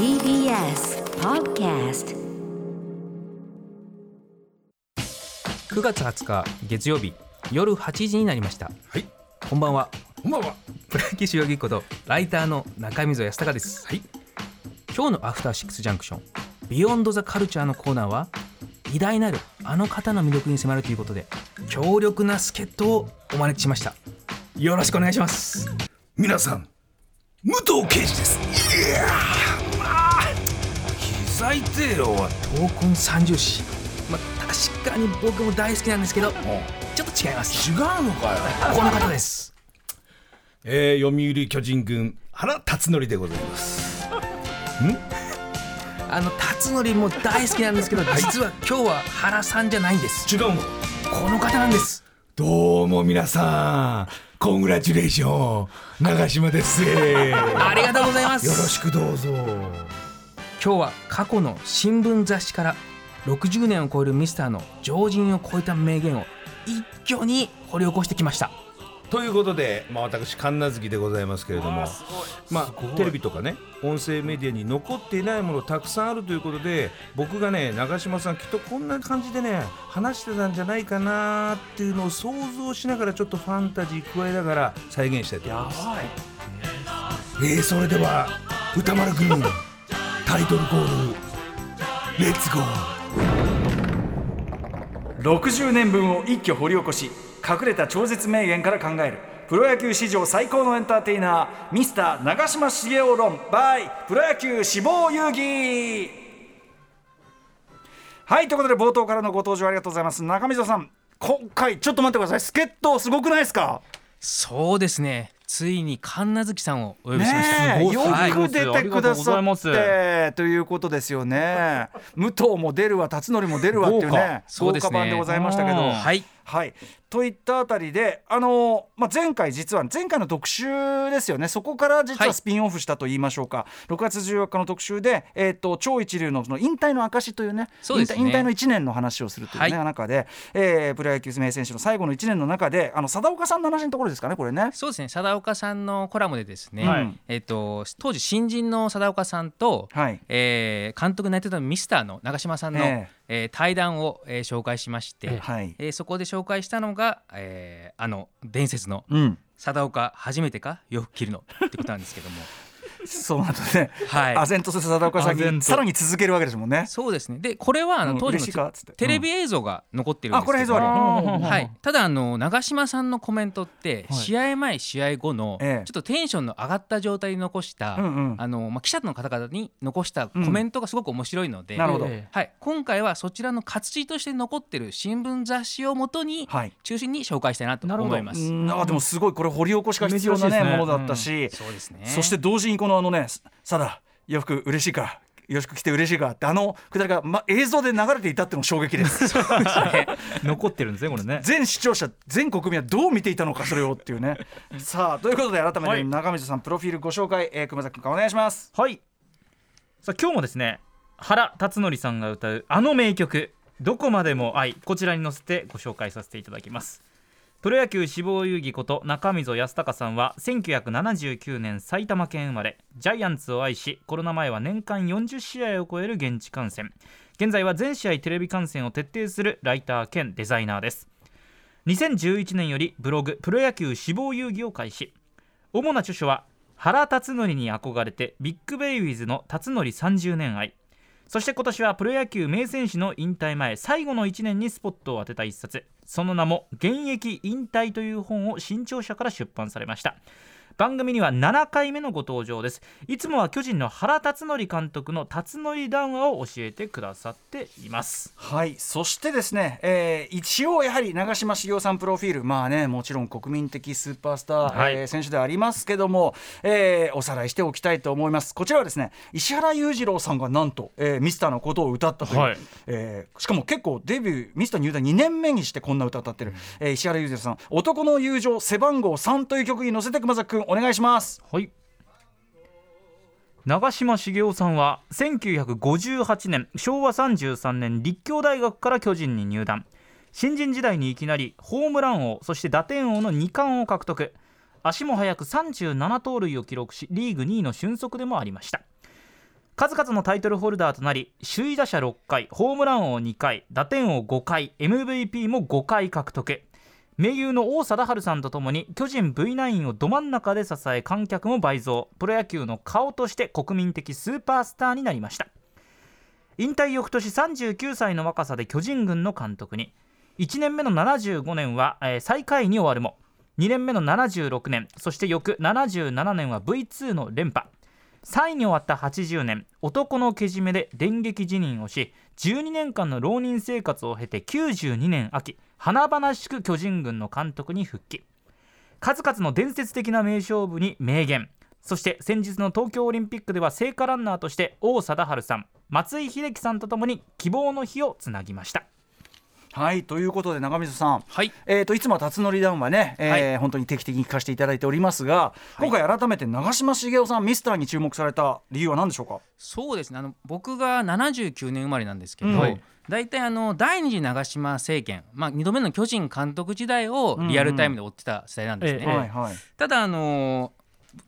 TBS Podcast 9月20日月曜日夜8時になりました。はい。こんばんは。こんばんは。プロ野球代々木ことライターの中溝康隆です。はい。今日のアフターシックスジャンクションビヨンドザカルチャーのコーナーは偉大なるあの方の魅力に迫るということで強力な助っ人をお招きしました。よろしくお願いします。皆さん武藤敬司です膝痛えよおい闘魂三重士。まあ確かに僕も大好きなんですけどちょっと違います違うのかよ。この方です。えー、読売巨人軍原辰徳でございます。あの辰徳も大好きなんですけど実は今日は原さんじゃないんです。違うのこの方なんです。どうも皆さんコングラチュレーション長島です。よ ありがとうございます。ろしくどうぞ今日は過去の新聞雑誌から60年を超えるミスターの常人を超えた名言を一挙に掘り起こしてきました。ということで、まあ、私神奈月でございますけれどもまあ、テレビとかね音声メディアに残っていないものたくさんあるということで僕がね長嶋さんきっとこんな感じでね話してたんじゃないかなっていうのを想像しながらちょっとファンタジー加えながら再現したいと思います。えー、それでは歌丸くんタイトルコールレッツゴー60年分を一挙掘り起こし隠れた超絶名言から考える。プロ野球史上最高のエンターテイナーミスター長嶋茂雄論。by プロ野球志望遊戯。はいということで冒頭からのご登場ありがとうございます。中溝さん今回ちょっと待ってください。助っ人すごくないですか？そうですねついに神奈月さんをお呼びしました、ねえよはい。く出てくださってということですよね。武藤も出るわ辰徳も出るわっていうねそうですね。豪華版でございましたけど。はい。はい、といったあたりで、あのまあ、前回実は前回の特集ですよね。そこから実ははい。スピンオフしたと言いましょうか、6月14日の特集で、えー、と超一流のその引退の証というねそうですね。引退の1年の話をするという、ねはい。中で、えープロ野球名選手の最後の1年の中であの貞岡さんの話のところですかねこれね。そうですね。貞岡さんのコラムでですね、はい。えっ、と当時新人の貞岡さんと、はい。えー監督になってたミスターの長嶋さんの、え。えー対談を、えー紹介しまして、はい。えーそこで紹介したのが、えーあの伝説のうん、貞岡初めてか？洋服着るの？ってことなんですけどもそうなんだね、はい。唖然とする貞岡さんにさらに続けるわけですもんね。そうですね。でこれはあのうん当時のテレビ映像が残ってるんですけど。あこれ映像ある。もはい、ただあの長嶋さんのコメントってはい。試合前試合後のちえ。えょっとテンションの上がった状態で残した、うんうん。あのまあ、記者の方々に残したコメントがすごく面白いので、なるほど。ええはい、今回はそちらの活字として残ってる新聞雑誌をもとにはい。中心に紹介したいなと思います。うん。あでもすごい。これ掘り起こしが必要な、ねものだったし、そうですね。そして同時にこのあのね「さだ洋服嬉しいかよろしく来て嬉しいか」ってあのくだりが、ま、映像で流れていたってのも衝撃です。残ってるんですねこれね。全視聴者全国民はどう見ていたのかそれをっていうね。さあということで改めて中水さんプロフィールご紹介、えー、熊崎君お願いします。はい。さあ今日もですね原辰徳さんが歌うあの名曲「どこまでも愛」こちらに乗せてご紹介させていただきますプロ野球志望遊戯こと中溝康隆さんは1979年埼玉県生まれ。ジャイアンツを愛しコロナ前は年間40試合を超える現地観戦。現在は全試合テレビ観戦を徹底するライター兼デザイナーです。2011年よりブログ「プロ野球志望遊戯」を開始。主な著書は原辰徳に憧れてビッグベイビーズの辰徳30年愛。そして今年はプロ野球名選手の引退前最後の1年にスポットを当てた一冊。その名も「現役引退」という本を新潮社から出版されました。番組には7回目のご登場です。いつもは巨人の原辰徳監督の辰徳談話を教えてくださっています。はい。そしてですね、えー一応やはり長嶋茂雄さんプロフィール。まあねもちろん国民的スーパースター、はい。えー選手ではありますけども、えーおさらいしておきたいと思います。こちらはですね石原裕次郎さんがなんと、えーミスターのことを歌ったという、はい。えーしかも結構デビューミスター入団2年目にしてこんな歌歌ってる、えー石原裕次郎さん「男の友情背番号3」という曲に乗せて熊崎君お願いします。はい。長嶋茂雄さんは1958年昭和33年立教大学から巨人に入団。新人時代にいきなりホームラン王そして打点王の2冠を獲得。足も速く37盗塁を記録しリーグ2位の俊足でもありました。数々のタイトルホルダーとなり首位打者6回ホームラン王2回打点王5回 MVP も5回獲得。盟友の王貞治さんとともに巨人 V9 をど真ん中で支え観客も倍増。プロ野球の顔として国民的スーパースターになりました。引退翌年39歳の若さで巨人軍の監督に。1年目の75年は、えー最下位に終わるも2年目の76年そして翌77年は V2 の連覇。3位に終わった80年男のけじめで電撃辞任をし12年間の浪人生活を経て92年秋華々しく巨人軍の監督に復帰。数々の伝説的な名勝負に名言。そして先日の東京オリンピックでは聖火ランナーとして王貞治さん松井秀喜さんとともに希望の日をつなぎました。はいということで長水さん、はい。えー、といつもは辰徳談話ね、えーはい。本当に定期的に聞かせていただいておりますが、今回改めて長嶋茂雄さんミスターに注目された理由は何でしょうか？そうですねあの僕が79年生まれなんですけど、う大体あの第二次長嶋政権、まあ、2度目の巨人監督時代をリアルタイムで追ってた世代なんですね。ええはいはい、ただあの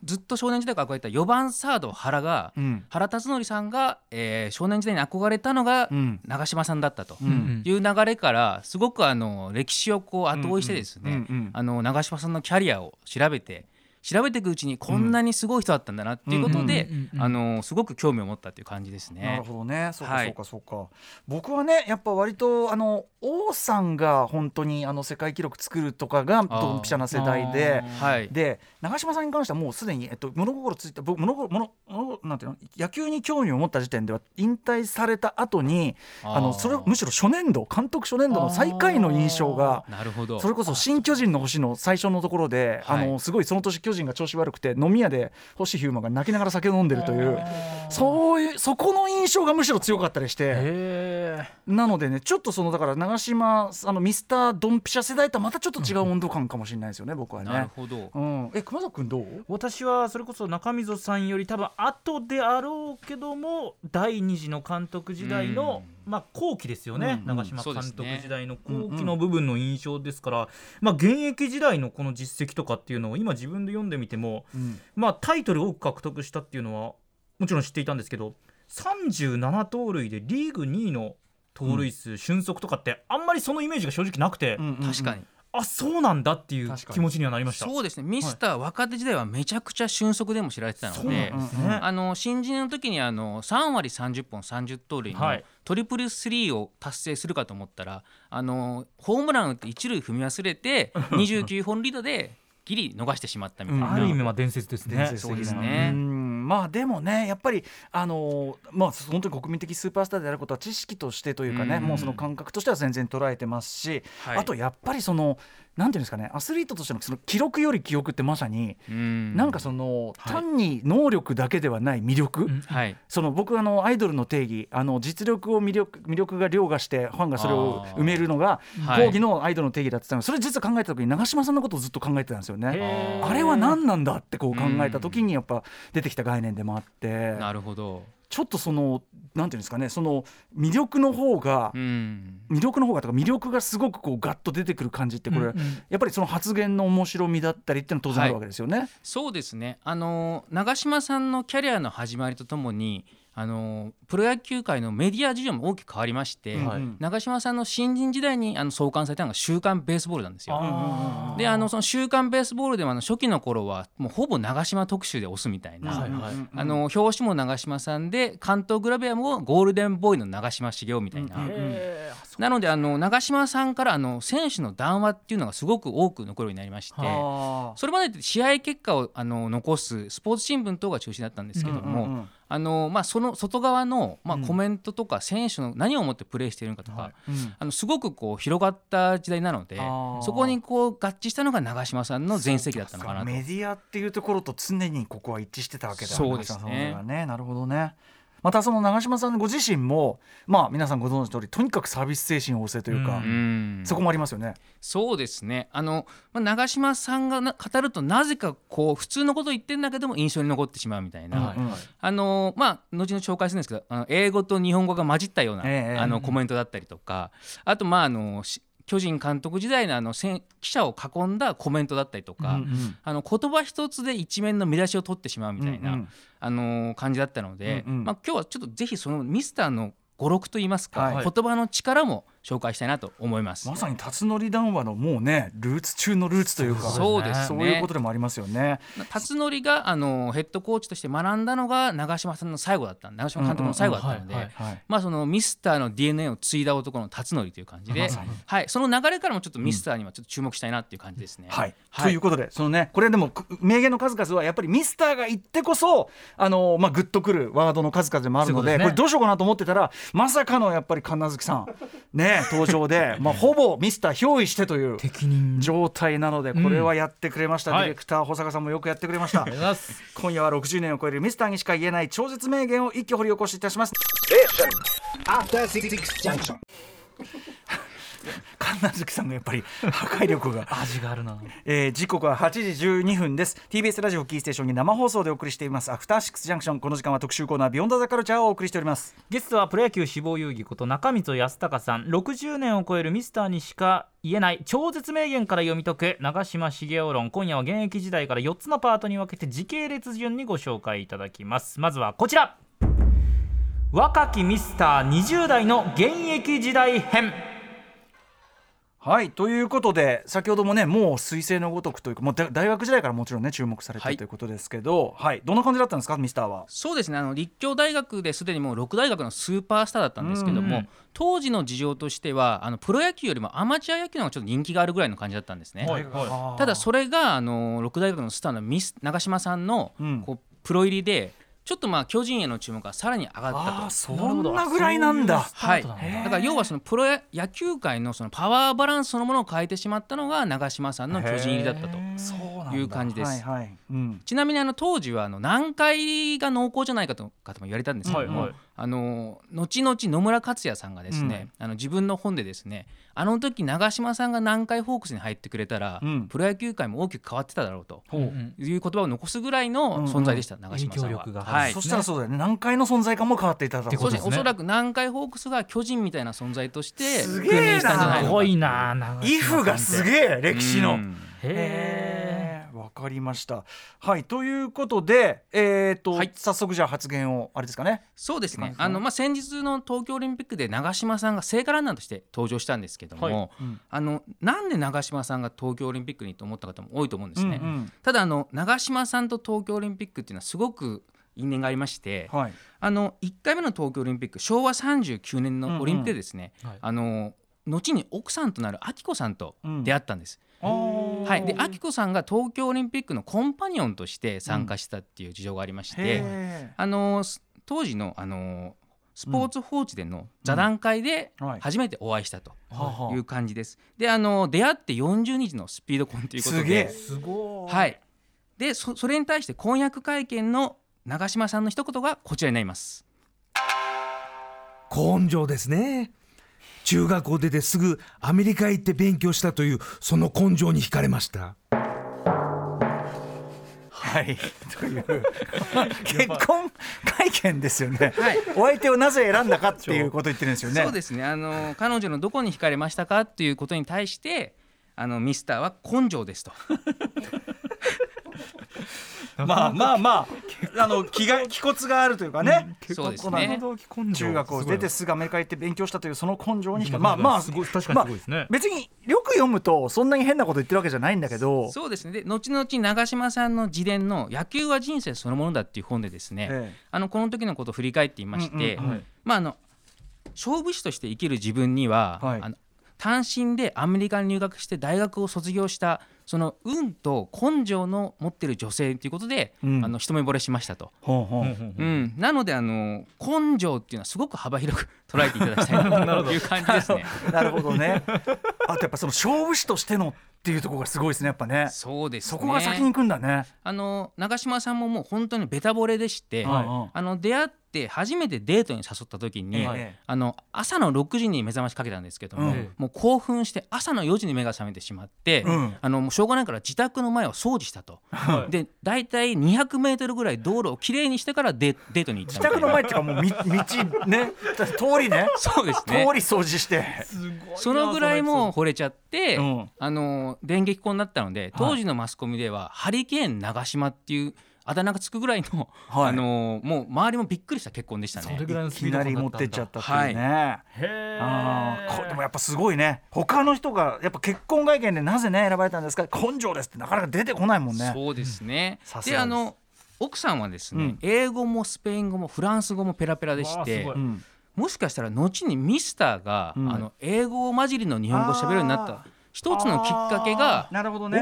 ずっと少年時代から憧れた4番サード原が、うん。原辰徳さんが、えー少年時代に憧れたのがうん。長嶋さんだったとうん。いう流れからすごくあの歴史をこう後追いしてですね、あの長嶋さんのキャリアを調べて調べていくうちにこんなにすごい人だったんだなっていうことで、あのすごく興味を持ったっていう感じですなねる。ほどね。そうかはいそうかそうか、僕はねやっぱ割とあの王さんが本当にあの世界記録作るとかがドンピシャな世代ではい、で長嶋さんに関してはもうすでに、えっと、物心ついた僕物心物物なんていうの野球に興味を持った時点では引退された後にあのそれむしろ初年度監督初年度の最下位の印象がなるほど。それこそ新巨人の星の最初のところで、はい。あのすごいその年巨人が調子悪くて飲み屋で星飛雄馬が泣きながら酒を飲んでるというそういうそこの印象がむしろ強かったりしてなのでねちょっとそのだから長嶋あのミスタードンピシャ世代とはまたちょっと違う温度感かもしれないですよね、僕はねなる。ほどうん、え熊崎君どう私はそれこそ中溝さんより多分後であろうけども第二次の監督時代の、まあ後期ですよね、長嶋監督時代の後期の部分の印象ですから、まあ現役時代のこの実績とかっていうのを今自分で読んでみても、うん。まあタイトルを多く獲得したっていうのはもちろん知っていたんですけど37盗塁でリーグ2位の盗塁数、俊足とかってあんまりそのイメージが正直なくて、確かに、あそうなんだっていう気持ちにはなりました。そうですね。ミスター若手時代はめちゃくちゃ俊足でも知られてたので。あの新人の時にあの3割30本30盗塁のはい。トリプルスリーを達成するかと思ったらあのホームラン打って一塁踏み忘れて 29本リードでギリ逃してしまったみたいな、ある意味は伝説ですね。そうですね。うんまあでもねやっぱりあのーまあ本当に国民的スーパースターであることは知識としてというかね、うん。もうその感覚としては全然捉えてますし、はい。あとやっぱりそのなんていうんですかねアスリートとしてのその記録より記憶ってまさに、うん。なんかその、はい。単に能力だけではない魅力、うん。はい。その僕あのアイドルの定義あの実力を魅力魅力が凌駕してファンがそれを埋めるのがはい。講義のアイドルの定義だってたのそれ実は考えた時に長嶋さんのことをずっと考えてたんですよね。あれは何なんだってこう考えた時にやっぱ出てきた概念でもあって。なるほど、ちょっとそのなんていうんですかねその魅力の方がうん、魅力の方がとか魅力がすごくこうガッと出てくる感じってこれうんうん。やっぱりその発言の面白みだったりっていうのは当然あるわけですよね。そうですね。あの長嶋さんのキャリアの始まりとともにあのプロ野球界のメディア事情も大きく変わりまして、うんはい。長嶋さんの新人時代にあの創刊されたのが「週刊ベースボール」なんですよ。であのその「週刊ベースボール」でもあの初期の頃はもうほぼ長嶋特集で押すみたいな、はいはいあの表紙も長嶋さんで関東グラビアもゴールデンボーイの長嶋茂雄みたいな。なのであの長嶋さんからあの選手の談話っていうのがすごく多く残るようになりましてあ。それまで試合結果をあの残すスポーツ新聞等が中心だったんですけども、うんうんうん。あのまあ、その外側の、まあ、うん。コメントとか選手の何をもってプレーしているのかとか、うん。あのすごくこう広がった時代なのでそこにこう合致したのが長嶋さんの全盛期だったのかなと。メディアっていうところと常にここは一致してたわけだそうですね。ね。なるほどねまたその長嶋さんご自身もまあ皆さんご存知の通りとにかくサービス精神旺盛というか、うそこもありますよね。そうですね。あの、まあ、長嶋さんがな語るとなぜかこう普通のことを言ってんだけども印象に残ってしまうみたいな、はい。はいあのまあ後々紹介するんですけどあの英語と日本語が混じったような、ええ。あのコメントだったりとか。あとまああのし巨人監督時代のあの選記者を囲んだコメントだったりとか、うんあの言葉一つで一面の見出しを取ってしまうみたいな、うんうん。あの感じだったので、うんうん。まあ、今日はちょっとぜひそのミスターの語録といいますか、はい。言葉の力も紹介したいなと思います。まさに辰徳談話のもうねルーツ中のルーツというかそうですね。そういうことでもありますよね。辰徳があのヘッドコーチとして学んだのが長嶋さんの最後だった長嶋監督の最後だったので、まあ、そのミスターの DNA を継いだ男の辰徳という感じで、はい、その流れからもちょっとミスターにはちょっと注目したいなっていう感じですね。はい、はい。ということでそのねこれでもく名言の数々はやっぱりミスターが言ってこそあのまあグッとくるワードの数々でもあるのでね。これどうしようかなと思ってたらまさかのやっぱり神奈月さん。ね登場で まあほぼミスター憑依してという状態なのでこれはやってくれました、うん。ディレクター保坂さんもよくやってくれました。今夜は60年を超えるミスターにしか言えない超絶名言を一挙掘り起こしいたします。After Six Junction. 神奈月さんがやっぱり破壊力が。味があるな。えー時刻は8時12分です。TBS ラジオキーステーションに生放送でお送りしています。アフターシックスジャンクション。この時間は特集コーナービヨンドザカルチャーをお送りしております。ゲストはプロ野球志望遊戯こと中溝康隆さん。60年を超えるミスターにしか言えない。超絶名言から読み解く。長嶋茂雄論。今夜は現役時代から4つのパートに分けて時系列順にご紹介いただきます。まずはこちら。若きミスター20代の現役時代編はいということで先ほどもねもう彗星のごとくというかもうだ大学時代からもちろんね注目されてはい。るということですけど、はいどんな感じだったんですかミスターは？そうですねあの立教大学ですでにもう6大学のスーパースターだったんですけども、うん当時の事情としてはあのプロ野球よりもアマチュア野球の方がちょっと人気があるぐらいの感じだったんですね。はいはただそれがあの6大学のスターのミス長嶋さんのうん。こうプロ入りでちょっとまあ巨人への注目がさらに上がったと。そんなぐらいなんだ。はい、だだから要はそのプロや野球界のそのパワーバランスそのものを変えてしまったのが長嶋さんの巨人入りだったと。いう感じです。はいはい。うん。ちなみにあの当時はあの南海が濃厚じゃないかとかとも言われたんですけども、はいはいあの後々野村克也さんがですね、あの自分の本でですねあの時長嶋さんが南海ホークスに入ってくれたら、うん。プロ野球界も大きく変わってただろうとう。んうん。いう言葉を残すぐらいの存在でした、長嶋さんは。影響力が。はい。そしたらそうだよね。南海の存在感も変わっていただろうと。ですね。おそらく南海ホークスが巨人みたいな存在としてすげえな。すごいなイフがすげえ歴史の。へえわかりました。はいということで、えーとはい。早速じゃあ発言をあれですかね？そうですね。あの、まあ、先日の東京オリンピックで長嶋さんが聖火ランナーとして登場したんですけども、はい。うん。あのなんで長嶋さんが東京オリンピックにと思った方も多いと思うんですね。うんうん。ただあの長嶋さんと東京オリンピックっていうのはすごく因縁がありまして、はい。あの1回目の東京オリンピック昭和39年のオリンピックでですね、うんうんはい。あの後に奥さんとなる明子さんと出会ったんです。はい、で明子さんが東京オリンピックのコンパニオンとして参加したっていう事情がありまして、へあのす当時のあのスポーツ報知での座談会で初めてお会いしたという感じです。であの出会って40日のスピードコンということすげえですごはい、でそそれに対して婚約会見の長嶋さんの一言がこちらになります。根性ですね中学校出てすぐアメリカ行って勉強したというその根性に惹かれましたはい。という結婚会見ですよね。はいお相手をなぜ選んだかっていうことを言ってるんですよね。そうですねあの彼女のどこに惹かれましたかっていうことに対してあのミスターは根性ですと。まあまあまああの気が気骨があるというかね。そうですこのね。中学を出てすぐアメリカ行って勉強したというその根性にまあまあまあすごい確かにすごいですね、別によく読むとそんなに変なこと言ってるわけじゃないんだけど、そうですね。で後々長嶋さんの自伝の「野球は人生そのものだ」っていう本でですね、えあのこの時のことを振り返っていまして、うんうん。はい。まああの勝負師として生きる自分には、はい。あの単身でアメリカに入学して大学を卒業したその運と根性の持ってる女性ということで、うんあの一目惚れしましたと。なのであの根性っていうのはすごく幅広く捉えていただきたいなという感じですね。なるほどね。あとやっぱその勝負師としてのっていうところがすごいですねやっぱね。そうですね。そこが先に行くんだね。あの長嶋さんももう本当にベタ惚れでして、はい。あの出会っって初めてデートに誘った時に、ええ。あの朝の6時に目覚ましかけたんですけども、うん。もう興奮して朝の4時に目が覚めてしまって、うん。あのもうしょうがないから自宅の前を掃除したと、はい。で大体200メートルぐらい道路をきれいにしてからデデートに行った自宅の前っていうかもうみ道 ね。通りねそうです通ね。り掃除して。そのぐらいもう惚れちゃって、うん。あの電撃婚になったので当時のマスコミでは、ハリケーン長島っていうあだ名がつくぐらいの、はい。あのもう周りもびっくりした結婚でしたね。それ。ぐらいのいスピードきなり持ってっちゃったっていうね、へあーこえでもやっぱすごいね。他の人がやっぱ結婚会見でなぜね選ばれたんですか？根性ですってなかなか出てこないもんね。そうですね。さすがであの奥さんはですね、うん。英語もスペイン語もフランス語もペラペラでしてうんもしかしたら後にミスターが、うん。あの英語混じりの日本語を喋るようになった一つのきっかけが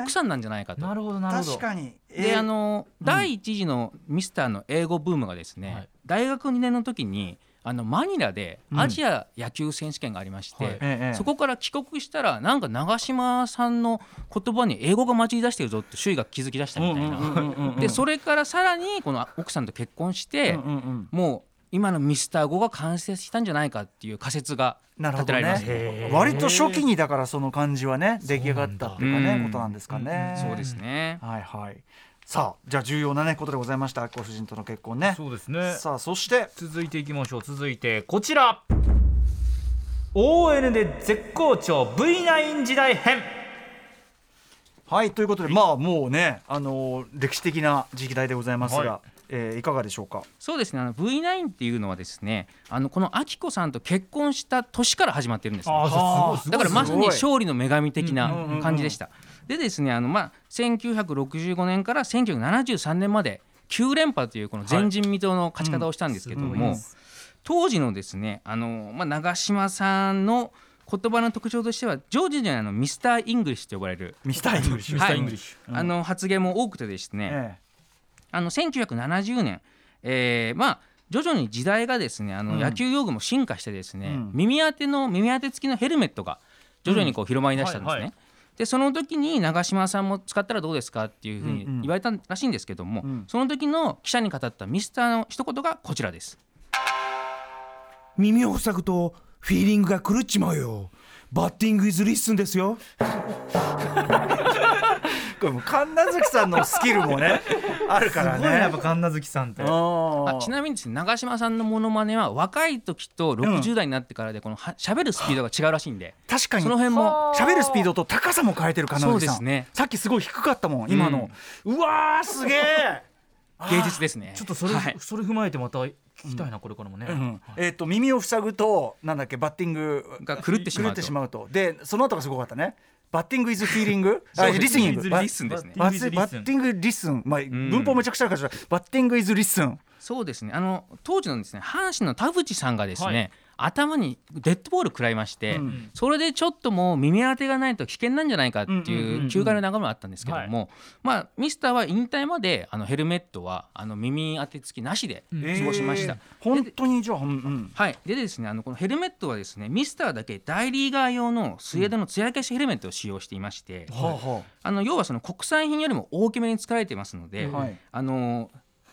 奥さんなんじゃないかと。なるほどなるほど。確かに。でえーあの、第一次のミスターの英語ブームがですね、はい。大学2年の時にあのマニラでアジア野球選手権がありまして、はい。ええそこから帰国したらなんか長嶋さんの言葉に英語が混じり出してるぞって周囲が気づき出したみたいな。うんうんうんうんうん。でそれからさらにこの奥さんと結婚して、うんうんうん。もう今のミスター語が完成したんじゃないかっていう仮説がなるほど立てられます、ね。割と初期にだからその感じはね出来上がったっていうかねうんことなんですかね。そうですね。はいはい。さあじゃあ重要なねことでございましたご主人との結婚ね。そうですね。さあそして。続いていきましょう。続いてこちら。ON で絶好調 V9 時代編。はいということでまあもうねあのー歴史的な時代でございますが、はいえーいかがでしょうか？そうですね。あの V9 っていうのはですねあのこの明子さんと結婚した年から始まってるんですね。あーすごいすごいだからまさに勝利の女神的うんうんうんうなん。感じでした。でですねあの、まあ、1965年から1973年まで9連覇というこの前人未到の勝ち方をしたんですけども、当時のですねあの、まあ、長嶋さんの言葉の特徴としてはジョージじゃないの Mister English と呼ばれる、 Mister English はい Mister English。あの発言も多くてですね、えあの1970年、えーまあ徐々に時代がですねあのうん。野球用具も進化してですね、うん。耳当ての耳当て付きのヘルメットが徐々にこう広まりだしたんですね。はいはい。でその時に長嶋さんも使ったらどうですかっていうふうにうんうん。言われたらしいんですけども、うん。その時の記者に語ったミスターの一言がこちらです。耳を塞ぐとフィーリングが狂っちまうよ。バッティングイズリッスンですよ神奈月さんのスキルもね あるからね。やっぱ神奈月さんって。ちなみにですね長嶋さんのモノマネは若い時と60代になってからでこのは喋るスピードが違うらしいんで、確かに。その辺も。喋るスピードと高さも変えてる神奈月さんそうですね。さっきすごい低かったもん今の、うわーすげえ 芸術ですね。ちょっとそれ、はい。それ踏まえてまた聞きたいな、これからもね、うんえっ、と耳を塞ぐとなんだっけバッティングが狂ってしまうと。狂ってしまうと。でその後がすごかったねバッティングイズフィーリングリスニング。リスンですね。ババッティングイズリスンバッティングリスンまあ文法めちゃくちゃあるからバッティングイズリスンそうですね。あの当時のですね阪神の田淵さんがですね、はい頭にデッドボール食らいまして、うん。それでちょっともう耳当てがないと危険なんじゃないかってうんうんうんいううん。球界の眺めもあったんですけども、まあミスターは引退まであのヘルメットはあの耳当て付きなしで過ごしました。えー本当にじゃあ、うんうん、はい、でですねあのこのヘルメットはですねミスターだけ大リーガー用のスウェーデンの艶消しヘルメットを使用していまして、はあはあ。の要はその国産品よりも大きめに作られていますので、はい。あの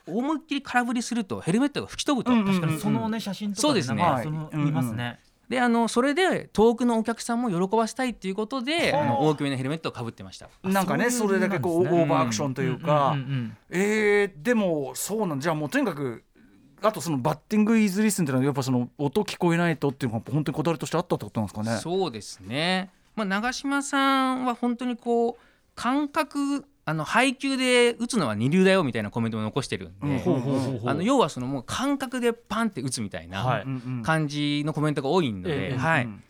思いっきり空振りするとヘルメットが吹き飛ぶと、うんうん確かにそのね写真とかそうですね。なんかそのはいうんうん。見ますね、であのそれで遠くのお客さんも喜ばせたいっていうことで、はああの大きめのヘルメットをかぶってました。なんかねそれだけこうオーバーアクションというか、んんん。えーでもそうなんじゃあもうとにかくあとそのバッティングイズリスンっていうのはやっぱその音聞こえないとっていうのが本当にこだわりとしてあったってことなんですかね。そうですね、まあ、長嶋さんは本当にこう感覚あの配球で打つのは二流だよみたいなコメントも残してるんで、あの要はそのもう感覚でパンって打つみたいはな感じのコメントが多いので、ええはい。うん。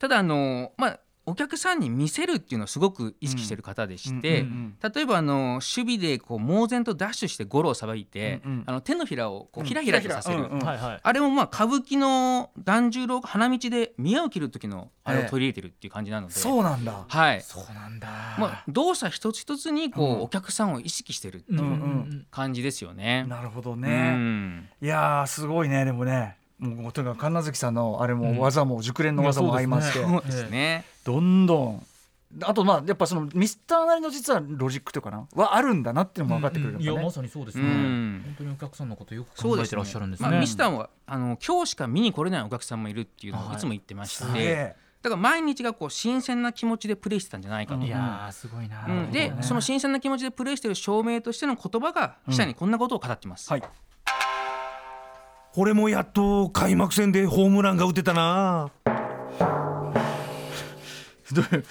ただあの、まあ、お客さんに見せるっていうのをすごく意識してる方でして、うんうん例えばあの守備でこう猛然とダッシュしてゴロをさばいて、うんうん。あの手のひらをこうひらひらとさせる、あれもまあ歌舞伎の團十郎が花道で宮を切る時のあれを取り入れてるっていう感じなので、そうなんだ。はい。そうなんだ。まあ、動作一つ一つにこう、うん。お客さんを意識してるっていううんうんうん。感じですよね。なるほどうね。ん。いやーすごいねでもね。もうとにかく神奈月さんのあれうん。も技も熟練の技も相まって、いやそうですね。どんどん。あとまあやっぱそのミスターなりの実はロジックというかなはあるんだなっていうのも分かってくるいやまね。さにそうですね、うん。本当にお客さんのことよく考えてらっしゃるんですね。まあ、ミスターはあの今日しか見に来れないお客さんもいるっていうのはい。をいつも言ってまして、すげえだから毎日がこう新鮮な気持ちでプレイしてたんじゃないかと、いやーすごいな、うん。でその新鮮な気持ちでプレイしてる証明としての言葉が記者にこんなことを語ってます、はい俺もやっと開幕戦でホームランが打てたな。どういう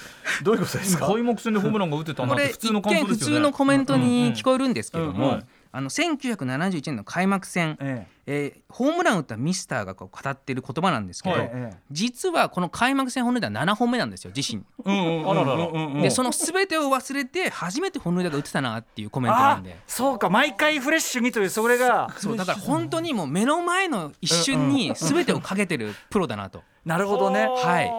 どういうことですか？開幕戦でホームランが打てたなってこれ一普通の感想ですよね。通のコメントに聞こえるんですけどもうんうんうんあの1971年の開幕戦、ええーホームランを打ったミスターがこう語っている言葉なんですけど、えええ実はこの開幕戦本塁打7本目なんですよ自身。でその全てを忘れて初めて本塁打が打てたなっていうコメントなあんで。そうか毎回フレッシュにというそれがそうだから本当にもう目の前の一瞬に全てをかけてるプロだなと。なるほどね。はい。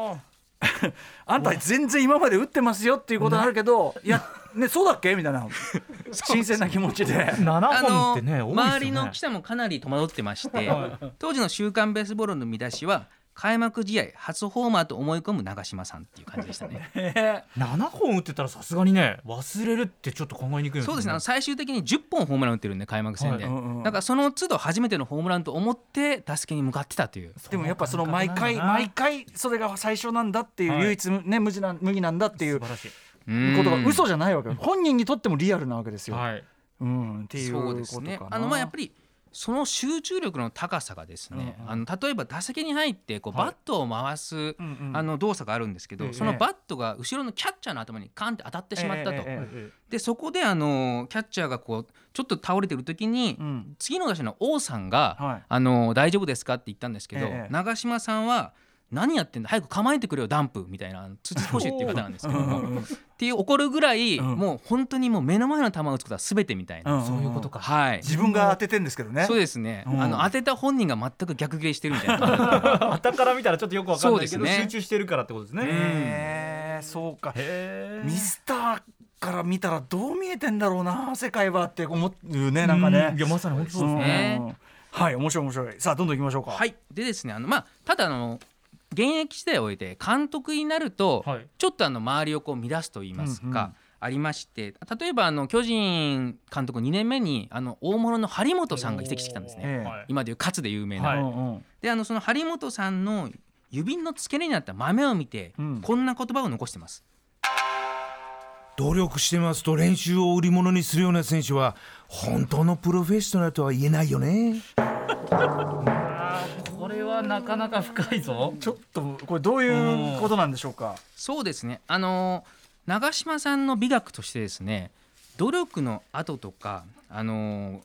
あんた全然今まで打ってますよっていうことになるけど、いやねそうだっけ？みたいな。新鮮な気持ちで。7あ本周りの記者もかなり戸惑ってまして当時の「週刊ベースボール」の見出しは開幕試合初ホーマーと思い込む長嶋さんっていう感じでしたね。え7本打ってたらさすがにね忘れるってちょっと考えにくいそうですね。最終的に10本ホームラン打ってるんで開幕戦で、はい。うんうんだからその都度初めてのホームランと思って打席に向かってたという。でもやっぱその毎回毎回それが最初なんだっていうはい。唯一ね無地な無二なんだっていう素晴らしいことがうん嘘じゃないわけよ。本人にとってもリアルなわけですよ。はい。うんっていうことかな。ですね。あのまあやっぱりその集中力の高さがですね、うんうん。あの例えば打席に入ってこうはい。バットを回す、うんうん。あの動作があるんですけど、ええ。そのバットが後ろのキャッチャーの頭にカンって当たってしまったと、ええええでそこであのキャッチャーがこうちょっと倒れてる時に、うん。次の打者の王さんが、はい。あの大丈夫ですかって言ったんですけど、ええ。長嶋さんは何やってんだ？早く構えてくれよダンプみたいな辻投手っていう方なんですけども。っていう怒るぐらい、うん。もう本当にもう目の前の球を打つことは全てみたいな、うんそういうことか。はい。自分が当ててんですけどね。そうですね、うん。あの当てた本人が全く逆ギレしてるみたいな。旗から見たらちょっとよくわかんないけど、ね。集中してるからってことですね、へえそうか。へミスターから見たらどう見えてんだろうな世界はって思うねなんかね。いやまさに本当そうですね、はい面白い面白い。さあどんどん行きましょうか。はい。でですねあのまあただあの現役時代を終えて監督になると、はい。ちょっとあの周りをこう乱すと言いますか、ありまして例えばあの巨人監督2年目にあの大物の張本さんが移籍してきたんですね。今でいう勝で有名な、であのその張本さんの指の付け根にあった豆を見て、うん。こんな言葉を残してます。努力してます。と練習を売り物にするような選手は本当のプロフェッショナルとは言えないよね はなかなか深いぞ。ちょっとこれどういうことなんでしょうか？そうですね。あの長嶋さんの美学としてですね努力の後とかあの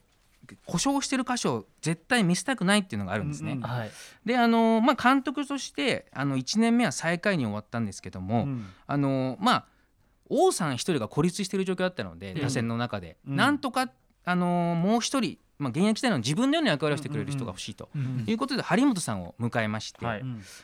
故障してる箇所を絶対見せたくないっていうのがあるんですね。うんうん。はい。であの、まあ、監督としてあの1年目は最下位に終わったんですけども、うん。あのまあ王さん一人が孤立している状況だったので、うん。打線の中で、うん。なんとかあのもう一人、まあ、現役時代の自分のような役割をしてくれる人が欲しいと。うんいうことで張本さんを迎えまして、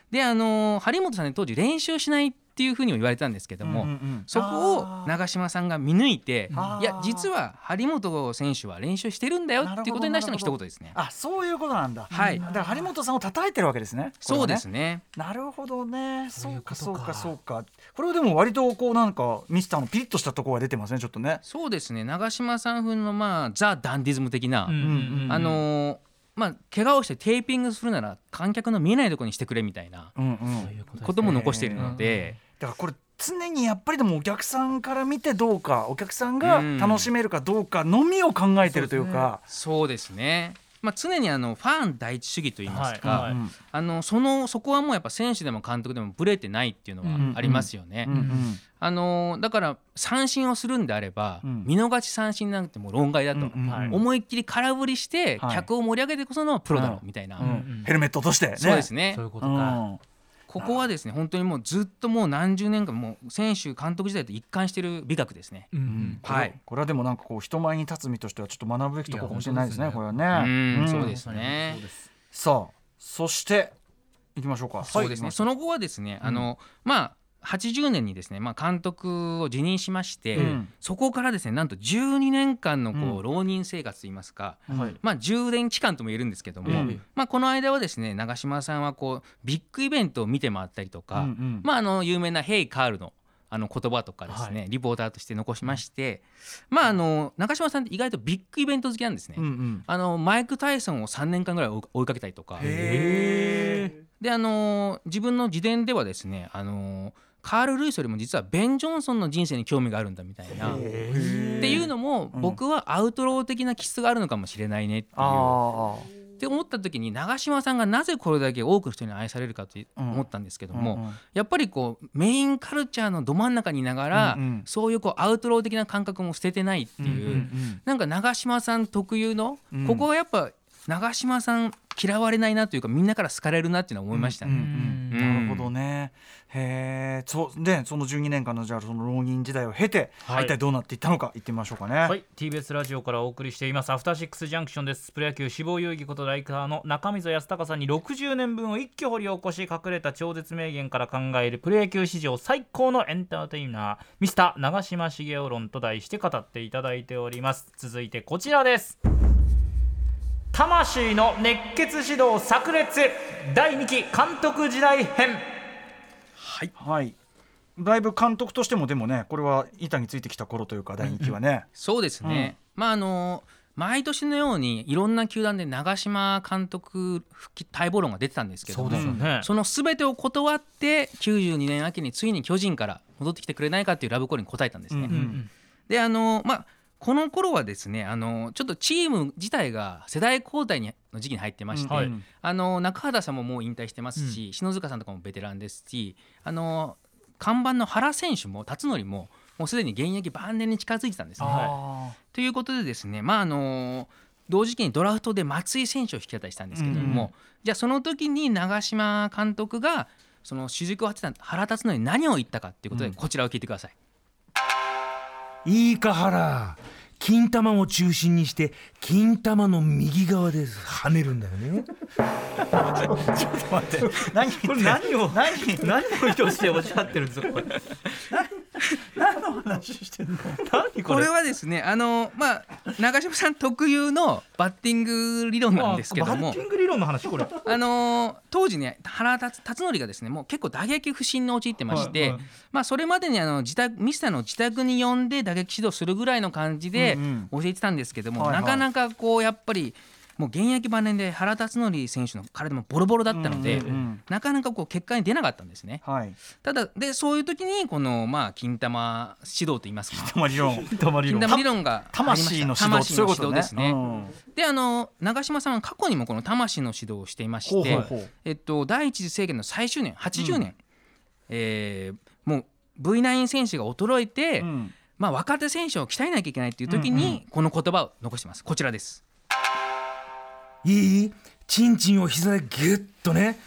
であの張本さんね当時練習しないっていうふうにも言われたんですけども、うんうんうんそこを長嶋さんが見抜いていや実は張本選手は練習してるんだよっていうことに対しての一言ですね。あそういうことなんだ。はいだから張本さんを叩いてるわけですね。これはそうですね。なるほどね。そうかかそうかそうか。これはでも割とこうなんかミスターのピリッとしたところが出てますねちょっとね。そうですね長嶋さん風のまあザ・ダンディズム的な、うんうんうんあのーまあ怪我をしてテーピングするなら観客の見えないところにしてくれみたいなうんうん。そういうことも残しているので、だからこれ常にやっぱりでもお客さんから見てどうかお客さんが楽しめるかどうかのみを考えてるというか。そうですね。まあ、常にあのファン第一主義といいますか、はい。はいうん。あのそのそこはもうやっぱ選手でも監督でもブレてないっていうのはありますよね。うん。うん。あのだから三振をするんであれば、うん。見逃し三振なくても論外だと、うんうんはい。思いっきり空振りしてはい。客を盛り上げてこそのプロだろううんみたいな、うん。うん。ヘルメットとしてね。そうですね。そういうことうか、んここはですね本当にもうずっともう何十年間もう選手監督時代と一貫している美学ですね。うん。はい。これはでもなんかこう人前に立つ身としてはちょっと学ぶべきところかもしれないですねいやこれはうん。ね。そうですね。そうです。さあそして行きましょうか。そうですね、はい。その後はですね、あのまあ80年にですね、まあ、監督を辞任しまして、うん。そこからですねなんと12年間のこう、うん。浪人生活といいますか、はい。まあ、充電期間とも言えるんですけども、うん。まあ、この間はですね長嶋さんはこうビッグイベントを見て回ったりとか、うんうん。まあ、あの有名な「ヘイカールの」あの言葉とかですね、リポーターとして残しまして、まああの中島さんって意外とビッグイベント好きなんですね。うんうん。あのマイク・タイソンを3年間ぐらい追いかけたりとか。であの自分の自伝ではですねあのカール・ルイスよりも実はベン・ジョンソンの人生に興味があるんだみたいな。っていうのも僕はアウトロー的な気質があるのかもしれないねっていう。あって思った時に長嶋さんがなぜこれだけ多くの人に愛されるかと思ったんですけども、うんうん。やっぱりこうメインカルチャーのど真ん中にいながら、うんうん。そういうこうアウトロー的な感覚も捨ててないっていう、うんうん。なんか長嶋さん特有の、うん。ここはやっぱ長嶋さん嫌われないなというかみんなから好かれるなっていうのは思いましたね。うんうんうん。うん。なるほどね。へえ、そうでその12年間のじゃあその浪人時代を経て、はい。一体どうなっていったのか言ってみましょうかね。はい。TBS ラジオからお送りしています。アフターシックスジャンクションです。プロ野球志望遊戯ことライカーの中溝康隆さんに60年分を一挙掘り起こし隠れた超絶名言から考えるプロ野球史上最高のエンターテイナーミスター長嶋茂雄論と題して語っていただいております。続いてこちらです魂の熱血指導炸裂第2期監督時代編。はい。だいぶ監督としてもでもねこれは板についてきた頃というか第二期はね。そうですね、まああの毎年のようにいろんな球団で長嶋監督復帰待望論が出てたんですけどもそうですよね。その全てを断って92年秋についに巨人から戻ってきてくれないかっていうラブコールに答えたんですね。うんうん。であのまあこの頃はですねあのちょっとチーム自体が世代交代にの時期に入ってまして、はい。うんあの中畑さんももう引退してますし、篠塚さんとかもベテランですしあの看板の原選手も辰徳ももうすでに現役晩年に近づいてたんですね。あということでですねまああの同時期にドラフトで松井選手を引き当たりしたんですけれども、うんじゃあその時に長嶋監督がその主軸を張ってた原辰徳に何を言ったかっていうことでこちらを聞いてください。いいか原金玉を中心にして金玉の右側で跳ねるんだよね。ー待って。何何を何何を意図しておっしゃってるんですかこれ 何の話してんの？何これ？これはですねあのまあ長嶋さん特有のバッティング理論なんですけども。バッティング理論の話これ。あの当時ね原辰辰徳がですねもう結構打撃不振に陥ってまして、はいはい。まあそれまでにあの自宅ミスターの自宅に呼んで打撃指導するぐらいの感じでうん。教えてたんですけども、はいはい。なかなかこうやっぱりもう現役晩年で原辰徳選手の体もボロボロだったので、うんうんうんなかなかこう結果に出なかったんですね。はい。ただでそういう時にこのまあ金玉指導といいますか。玉理論。玉理論。金玉理論が魂の指導そういうことね。ですね。うん。であの長嶋さんは過去にもこの魂の指導をしていましてほうほうほう。えっと、第一次政権の最終年80年、えーもう V9 選手が衰えて、うん。まあ、若手選手を鍛えなきゃいけないっていう時うんうにこの言葉を残してます。こちらですいいチンチンを膝でギュッとね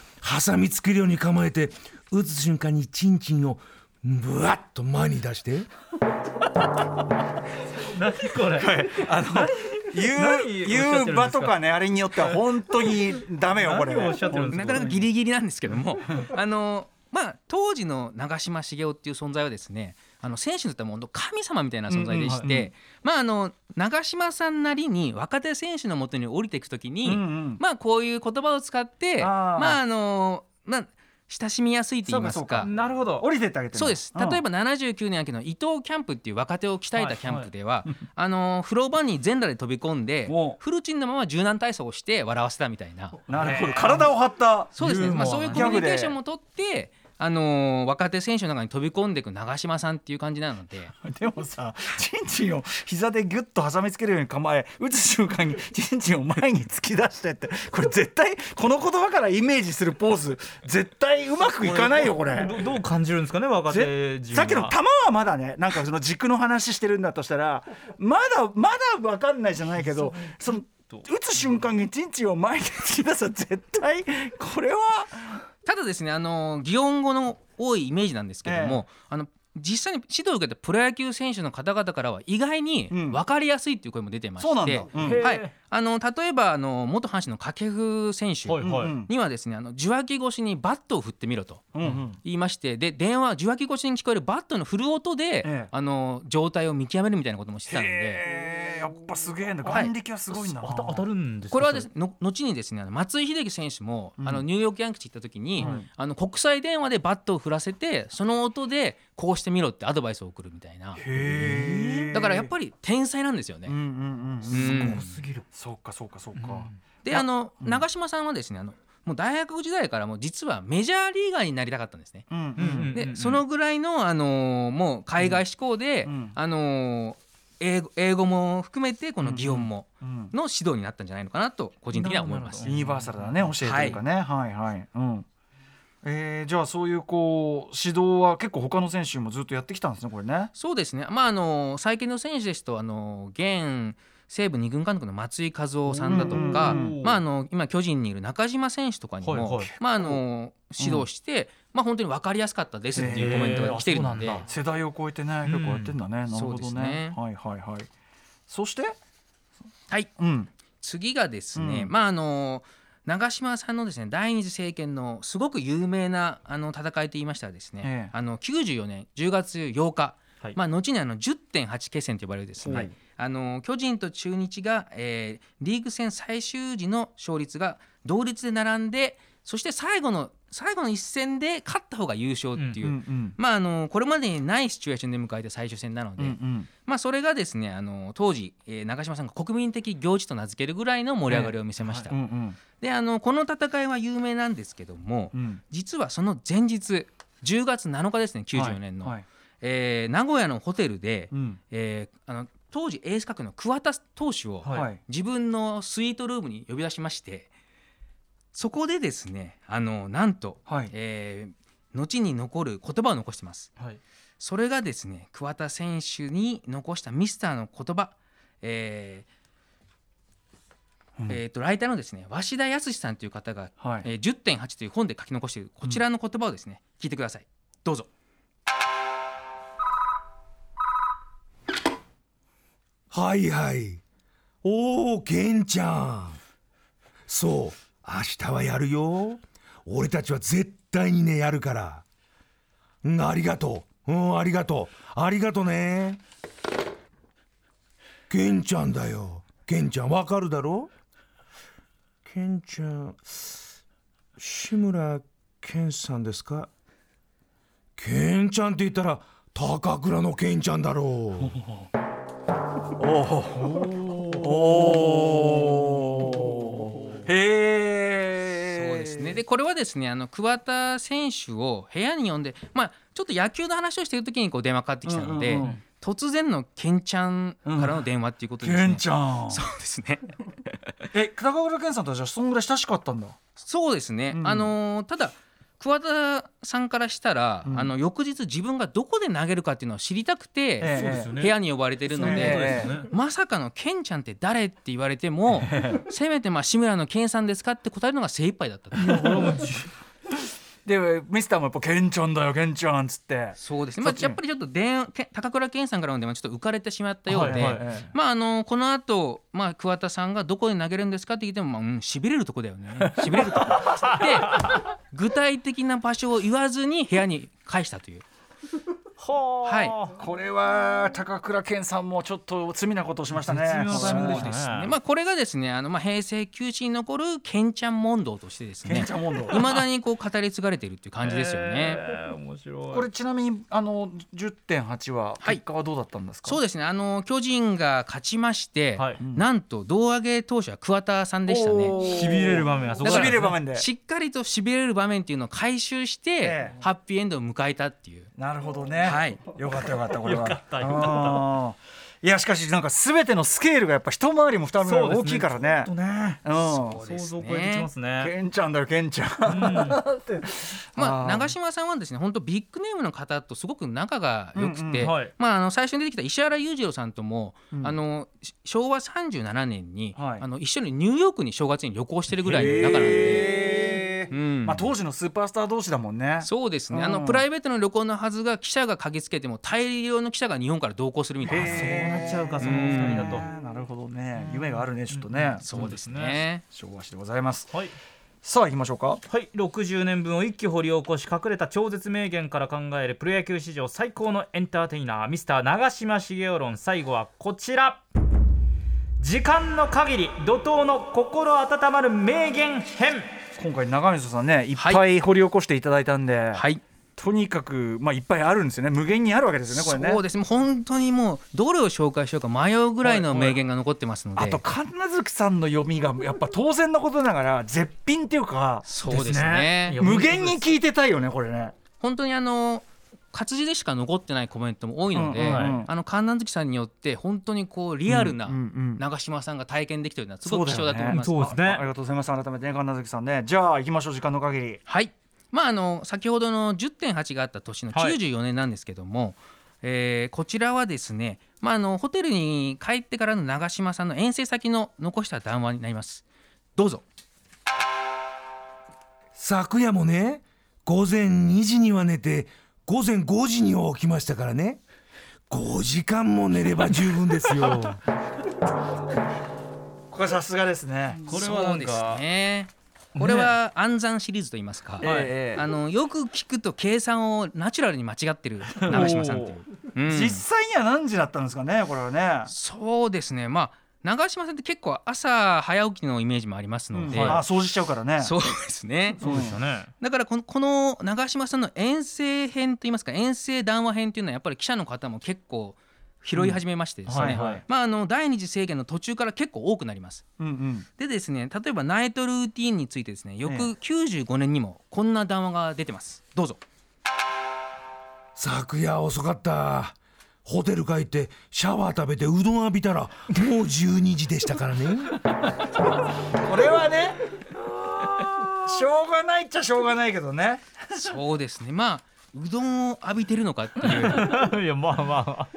挟みつけるように構えて打つ瞬間にチンチンをブワッと前に出して。何これ？あの言う場とかねあれによっては本当にダメよこれ。何をおっしゃってるんですなかなかギリギリなんですけども。あの、まあ、当時の長嶋茂雄っていう存在はですねあの選手にとってはもう神様みたいな存在でして、まあ、あの長嶋さんなりに若手選手のもとに降りていく時に、うんうん。まあこういう言葉を使ってまああのまあ親しみやすいと言いますか。なるほど。降りてってあげてるそうです。例えば79年秋の伊藤キャンプっていう若手を鍛えたキャンプでは、あの風呂場に全裸で飛び込んでおフルチンのまま柔軟体操をして笑わせたみたいな。なるほど。体を張ったそうですね、まあ、そういうコミュニケーションも取ってあのー若手選手の中に飛び込んでいく長嶋さんっていう感じなので でもさチンチンを膝でギュッと挟みつけるように構え打つ瞬間にチンチンを前に突き出してってこれ絶対この言葉からイメージするポーズ絶対うまくいかないよこれ。どどう感じるんですかね若手陣さっきの球はまだねなんかその軸の話してるんだとしたらまだまだ分かんないじゃないけどその打つ瞬間にチンチンを前に突き出す絶対これはただですねあのー擬音語の多いイメージなんですけども、あの実際に指導を受けたプロ野球選手の方々からは意外にうん。分かりやすいっていう声も出てまして、そうなんだ。うんはい、あの例えばあの元阪神の掛布選手にはですねあの受話器越しにバットを振ってみろと。言いましてで電話受話器越しに聞こえるバットの振る音で、ええ。あの状態を見極めるみたいなこともしてたのでやっぱすげえな。眼力はすごいな、当た当たるんですかこれはですねの後にですね松井秀喜選手も、あのニューヨークヤンキース行った時に、あの国際電話でバットを振らせてその音でこうしてみろってアドバイスを送るみたいな。へえだからやっぱり天才なんですよね。うんうんうんうん。すぎる。そうかそうかそうか、であの長嶋さんはですねあのもう大学時代からもう実はメジャーリーガーになりたかったんですね。うんうんうんでそのぐらいの、あのーもう海外志向で、うん。あのー英語英語も含めてこの擬音もうんの指導になったんじゃないのかなと個人的には思います。ユニバーサルだね教えてるかね。はい。はい、うん。えー、じゃあそういうこう指導は結構他の選手もずっとやってきたんですねこれね。そうですね、まあ、あの最近の選手ですとあの現西武二軍監督の松井一夫さんだとか、うんまあ、あの今巨人にいる中島選手とかにも、はいはい。まあ、あの指導して、まあ、本当に分かりやすかったですっていうコメントが来てるので、へー世代を超えてね結構やってんだね、なるほどね。ね。はいはいはい。そして？はい、うん。次がですね、うん。まああの長嶋さんのですね第二次政権のすごく有名なあの戦いと言いましたらですね、ええ。あの94年10月8日、はい。まあ、後にあの10.8決戦と呼ばれるですね、はい。あの巨人と中日が、えーリーグ戦最終時の勝率が同率で並んでそして最後の最後の一戦で勝った方が優勝っていう、まあ、あのこれまでにないシチュエーションで迎えた最終戦なので、うんうん。まあ、それがですねあの当時、えー長嶋さんが国民的行事と名付けるぐらいの盛り上がりを見せました。であのこの戦いは有名なんですけども、うん。実はその前日10月7日ですね94年の、はい。えー名古屋のホテルで、うん。えーあの当時エース格の桑田投手をはいはい。自分のスイートルームに呼び出しましてそこでですねあのなんと、はい。えー後に残る言葉を残してます。はい。それがですね桑田選手に残したミスターの言葉、えーえーとライターのですね鷲田康さんという方が、はい。えー10.8という本で書き残しているこちらの言葉をですね、聞いてください。どうぞ。はいはい。おお、ケンちゃん。そう、明日はやるよ。俺たちは絶対にね、やるから。うん、ありがとう。うん、ありがとう。ありがとね。ケンちゃんだよ。ケンちゃん、わかるだろ？ケンちゃん、志村けんさんですか？ケンちゃんって言ったら、高倉のケンちゃんだろう。へえそうこれはですねあの桑田選手を部屋に呼んでまあちょっと野球の話をしている時にこう電話かかってきたので、うんうんうん。突然のケンちゃんからの電話っていうことですね、ケンちゃん。そうですね。え高倉健さんとはじゃあそんぐらい親しかったんだ。そうですね、うん。あのーただ桑田さんからしたら、うん。あの翌日自分がどこで投げるかっていうのを知りたくて、え部屋に呼ばれてるので、まさかのケンちゃんって誰って言われても せめてまあ志村のケンさんですかって答えるのが精一杯だったとでミスターもやっぱケンちゃんだよケンちゃんっつって。そうです。ね、まあ、やっぱりちょっと電話け高倉健さんからの電話ちょっと浮かれてしまったようで、はいはいはいまああのこの後、まあ桑田さんがどこで投げるんですかって聞いても、まあうん、しびれるとこだよね。しびれるとこ。で具体的な場所を言わずに部屋に返したというはこれは高倉健さんもちょっと罪なことをしましたね。そうですね、まあ、これがですねあの、まあ、平成休止に残るケンちゃん問答としてですねちゃん問答いまだにこう語り継がれているっていう感じですよね。えー面白い。これちなみにあの10.8ははい。結果はどうだったんですか、そうですね。あの巨人が勝ちまして、はい。なんと胴上げ投手は桑田さんでしたね。しびれる場面はそこしびれる場面で。しっかりとしびれる場面っていうのを回収して、ええ。ハッピーエンドを迎えたっていう。なるほどね、はい。よかったよかったこれは。よかったよかった。いやしかしなんか全てのスケールがやっぱ一回りも二回りも大きいからね。とね。うん。そう想像を超えてきますね。ケンちゃんだよケンちゃん、って。まあ、長嶋さんはですね本当ビッグネームの方とすごく仲が良くて、うんうん。はい。まあ、あの最初に出てきた石原裕次郎さんとも、あのし昭和37年に、はい。あの一緒にニューヨークに正月に旅行してるぐらいの仲なんで。まあ、当時のスーパースター同士だもんね。そうですね、あうん。のプライベートの旅行のはずが記者が駆けつけても大量の記者が日本から同行するみたいな、そうなっちゃうかその二人だと。ねなるほどね。夢があるねちょっとね、そうですね。昭和史でございます。はい。さあ行きましょうか。はい。60年分を一気掘り起こし隠れた超絶名言から考えるプロ野球史上最高のエンターテイナーミスター長嶋茂雄論。最後はこちら。時間の限り怒涛の心温まる名言編今回長水さんねい。っぱい掘り起こしていただいたんで、はい。とにかくまあいっぱいあるんですよね。無限にあるわけですよねこれねそうです。ね。本当にもうどれを紹介しようか迷うぐらいの名言が残ってますので、あと神奈月さんの読みがやっぱ当然のことながら絶品っていうかそうですね。いや無限に聞いてたいよねこれね。本当にあの活字でしか残ってないコメントも多いので、あの神奈月さんによって本当にこうリアルな長嶋さんが体験できてるのはすごく貴重だと思います。そうですね。あありがとうございます。改めてね神奈月さんね。じゃあ行きましょう時間の限り。はい、まああの先ほどの10.8があった年のはい。94年なんですけども、えーこちらはですね、まああのホテルに帰ってからの長嶋さんの遠征先の残した談話になります。どうぞ。昨夜もね午前2時には寝て午前5時には起きましたからね。5時間も寝れば十分ですよ。これさすがですね。これはなんかそうですね。これは暗算シリーズと言いますか、ええあのよく聞くと計算をナチュラルに間違ってる長嶋さんという。うん。実際には何時だったんですかねこれはね。そうですね。まあ長嶋さんって結構朝早起きのイメージもありますので、あ掃除しちゃうからね。そうですね。そうですよね。だからこのこの長嶋さんの遠征編といいますか遠征談話編というのはやっぱり記者の方も結構拾い始めましてですね、はいはい。まああの第二次政権の途中から結構多くなります。うんうん。でですね例えばナイトルーティーンについてですね翌ええ。95年にもこんな談話が出てます。どうぞ。昨夜遅かったホテル帰ってシャワー食べてうどん浴びたらもう12時でしたからね。これはねしょうがないっちゃしょうがないけどね。そうですね。まあうどんを浴びてるのかっていう。いやまあまあ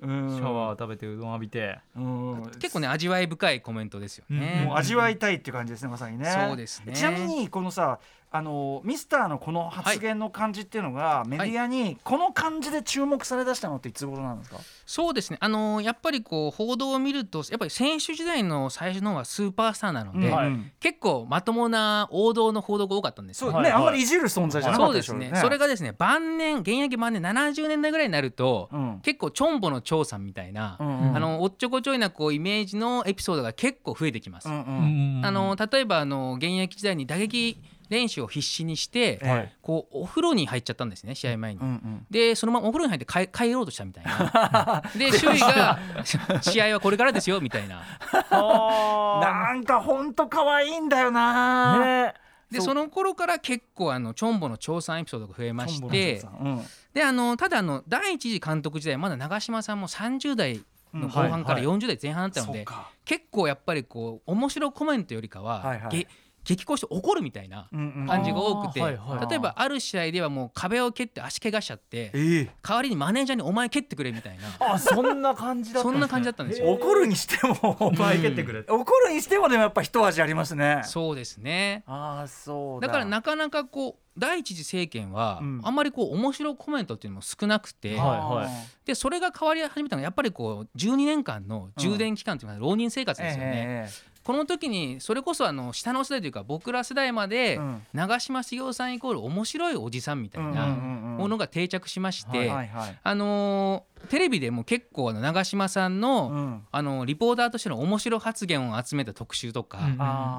うん。シャワー食べてうどん浴びて。うん。結構ね味わい深いコメントですよね。もう味わいたいっていう感じですねまさにね。そうですね。ちなみにこのさあのミスターのこの発言の感じっていうのが、メディアにこの感じで注目されだしたのっていつ頃なんですか、そうですね。あのやっぱりこう報道を見るとやっぱり選手時代の最初の方はスーパースターなので、はい。結構まともな王道の報道が多かったんですよ。ね、はいはい。あんまりいじる存在じゃなかったでしょね。それがですね晩年現役晩年70年代ぐらいになると、うん。結構チョンボの張さんみたいな、うんうん。あのおっちょこちょいなこうイメージのエピソードが結構増えてきます。うんうん。あの例えばあの現役時代に打撃練習を必死にして、はい。こうお風呂に入っちゃったんですね試合前に。うんうん。でそのままお風呂に入って帰帰ろうとしたみたいな。で周囲が「試合はこれからですよ」みたいな。なんかほんと可愛いんだよな、ね。でその頃から結構あのチョンボの調査エピソードが増えましてうん。であのただあの第一次監督時代まだ長嶋さんも30代の後半からはい40代前半だったので、結構やっぱりこう面白コメントよりかは、はいはい。げ激高して怒るみたいな感じが多くて、例えばある試合ではもう壁を蹴って足怪我しちゃってええ。代わりにマネージャーに「お前蹴ってくれ」みたいな。あそんな感じだったそんな感じだったんですよ。怒るにしてもお前蹴ってくれ、怒るにしてもでもやっぱ一味ありますね。そうですね。ああそうだ。だからなかなかこう第一次政権はうん。あんまりこう面白コメントっていうのも少なくて、はいはい。でそれが変わり始めたのがやっぱりこう12年間の充電期間というか浪人生活ですよね。ええこの時にそれこそあの下の世代というか僕ら世代までうん。長嶋茂雄さんイコール面白いおじさんみたいなものが定着しまして、あのーテレビでも結構あの長嶋さんの、うん。あのリポーターとしての面白発言を集めた特集とか、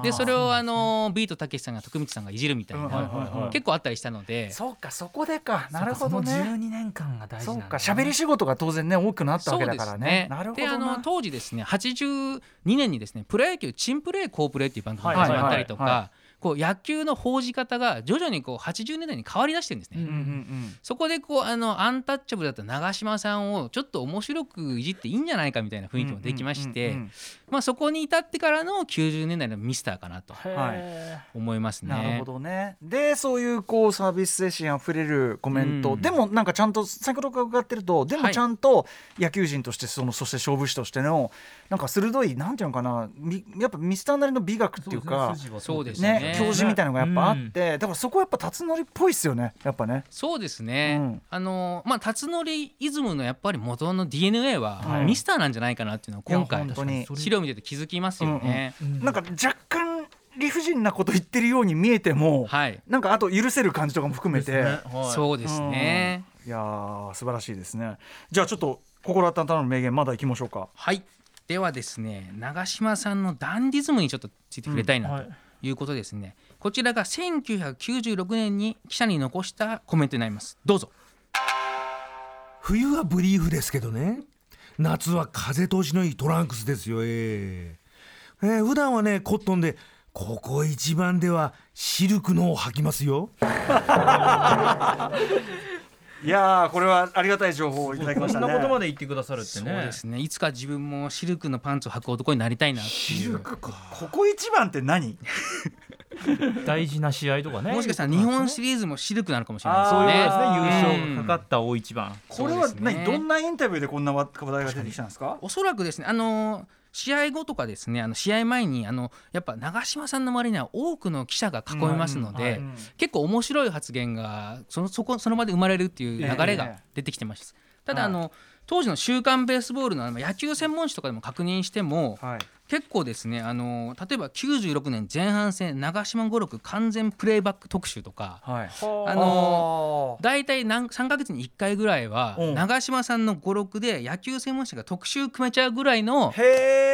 うん。でそれをあのビートたけしさんが徳光さんがいじるみたいな、うんはいはいはい。結構あったりしたので。そうかそこでか。なるほどそのね12年間が大事そなんだうか喋り仕事が当然ね多くなったわけだからね。なるほであの当時ですね82年にですねプロ野球チンプレー好プレーっていう番組が始まったりとはいはいはかこう野球の報じ方が徐々にこう80年代に変わりだしてるんですね。うんうんうん。そこでこうあのアンタッチャブルだった長嶋さんをちょっと面白くいじっていいんじゃないかみたいな雰囲気もできまして、うんうんうんまあ、そこに至ってからの90年代のミスターかなとはい思いますね。なるほどね。でそういうこうサービス精神あふれるコメント、うん。でもなんかちゃんと先ほど伺ってるとでもはい。ちゃんと野球人としてそのそして勝負師としてのなんか鋭いなんていうのかなみやっぱミスターなりの美学っていうか。そうですね。ね教授みたいなのがやっぱあって、だからそこはやっぱ辰徳っぽいっすよねやっぱね。そうですね、うん。あのまあ辰徳イズムのやっぱり元の DNA ははい。ミスターなんじゃないかなっていうのを今回資料見てて気づきますよね。なんか若干理不尽なこと言ってるように見えても、はい、なんかあと許せる感じとかも含めて、そうですね。いやー素晴らしいですね。じゃあちょっと心温まる名言まだ行きましょうか。はい。ではですね長嶋さんのダンディズムにちょっとついて触れたいなはい。ということですね、こちらが1996年に記者に残したコメントになります。どうぞ。冬はブリーフですけどね。夏は風通しのいいトランクスですよ。ええ。えー普段はねコットンでここ一番ではシルクのを履きますよ いやーこれはありがたい情報をいただきましたね。こんなことまで言ってくださるってそうねですね。いつか自分もシルクのパンツを履く男になりたいなっていう。ここ一番って何？大事な試合とかね。もしかしたら日本シリーズもシルクなのかもしれないですそうですね。優うん。勝かかった大一番。これは何？どんなインタビューでこんな話題が出てきたんですか？おそらくですねあの試合後とかですねあの試合前にあのやっぱ長嶋さんの周りには多くの記者が囲みますので、うん。結構面白い発言がそのそこその場で生まれるっていう流れええ。が出てきてます。ただ、はい。あの当時の「週刊ベースボール」のあの野球専門誌とかでも確認してもはい結構ですねあの例えば96年前半戦長嶋語録完全プレイバック特集とかはい。あ。の大体何3ヶ月に1回ぐらいはうん。長嶋さんの語録で野球専門誌が特集組めちゃうぐらいのコ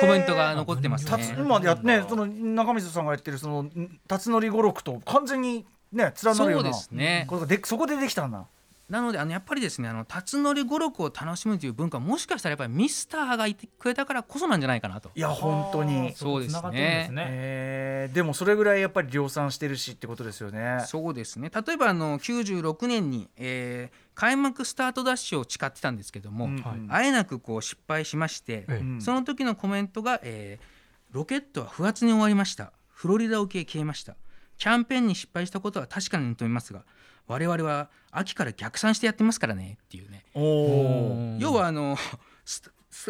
メントが残ってますね。今やねその中水さんがやってるその辰徳語録と完全にね連なるようなそうですね。これがでそこでできたんだなのであのやっぱりですねあの辰徳語録を楽しむという文化はもしかしたらやっぱりミスターがいてくれたからこそなんじゃないかなと。いや本当に。そうですね。ですね。えーでもそれぐらいやっぱり量産してるしってことですよね。そうですね。例えばあの96年に、えー開幕スタートダッシュを誓ってたんですけども、うんはい。あえなくこう失敗しまして、ええ。うん。その時のコメントが、えーロケットは不発に終わりました。フロリダ沖へ消えました。キャンペーンに失敗したことは確かに認めますが我々は秋から逆算してやってますからねっていうね、おお要はあの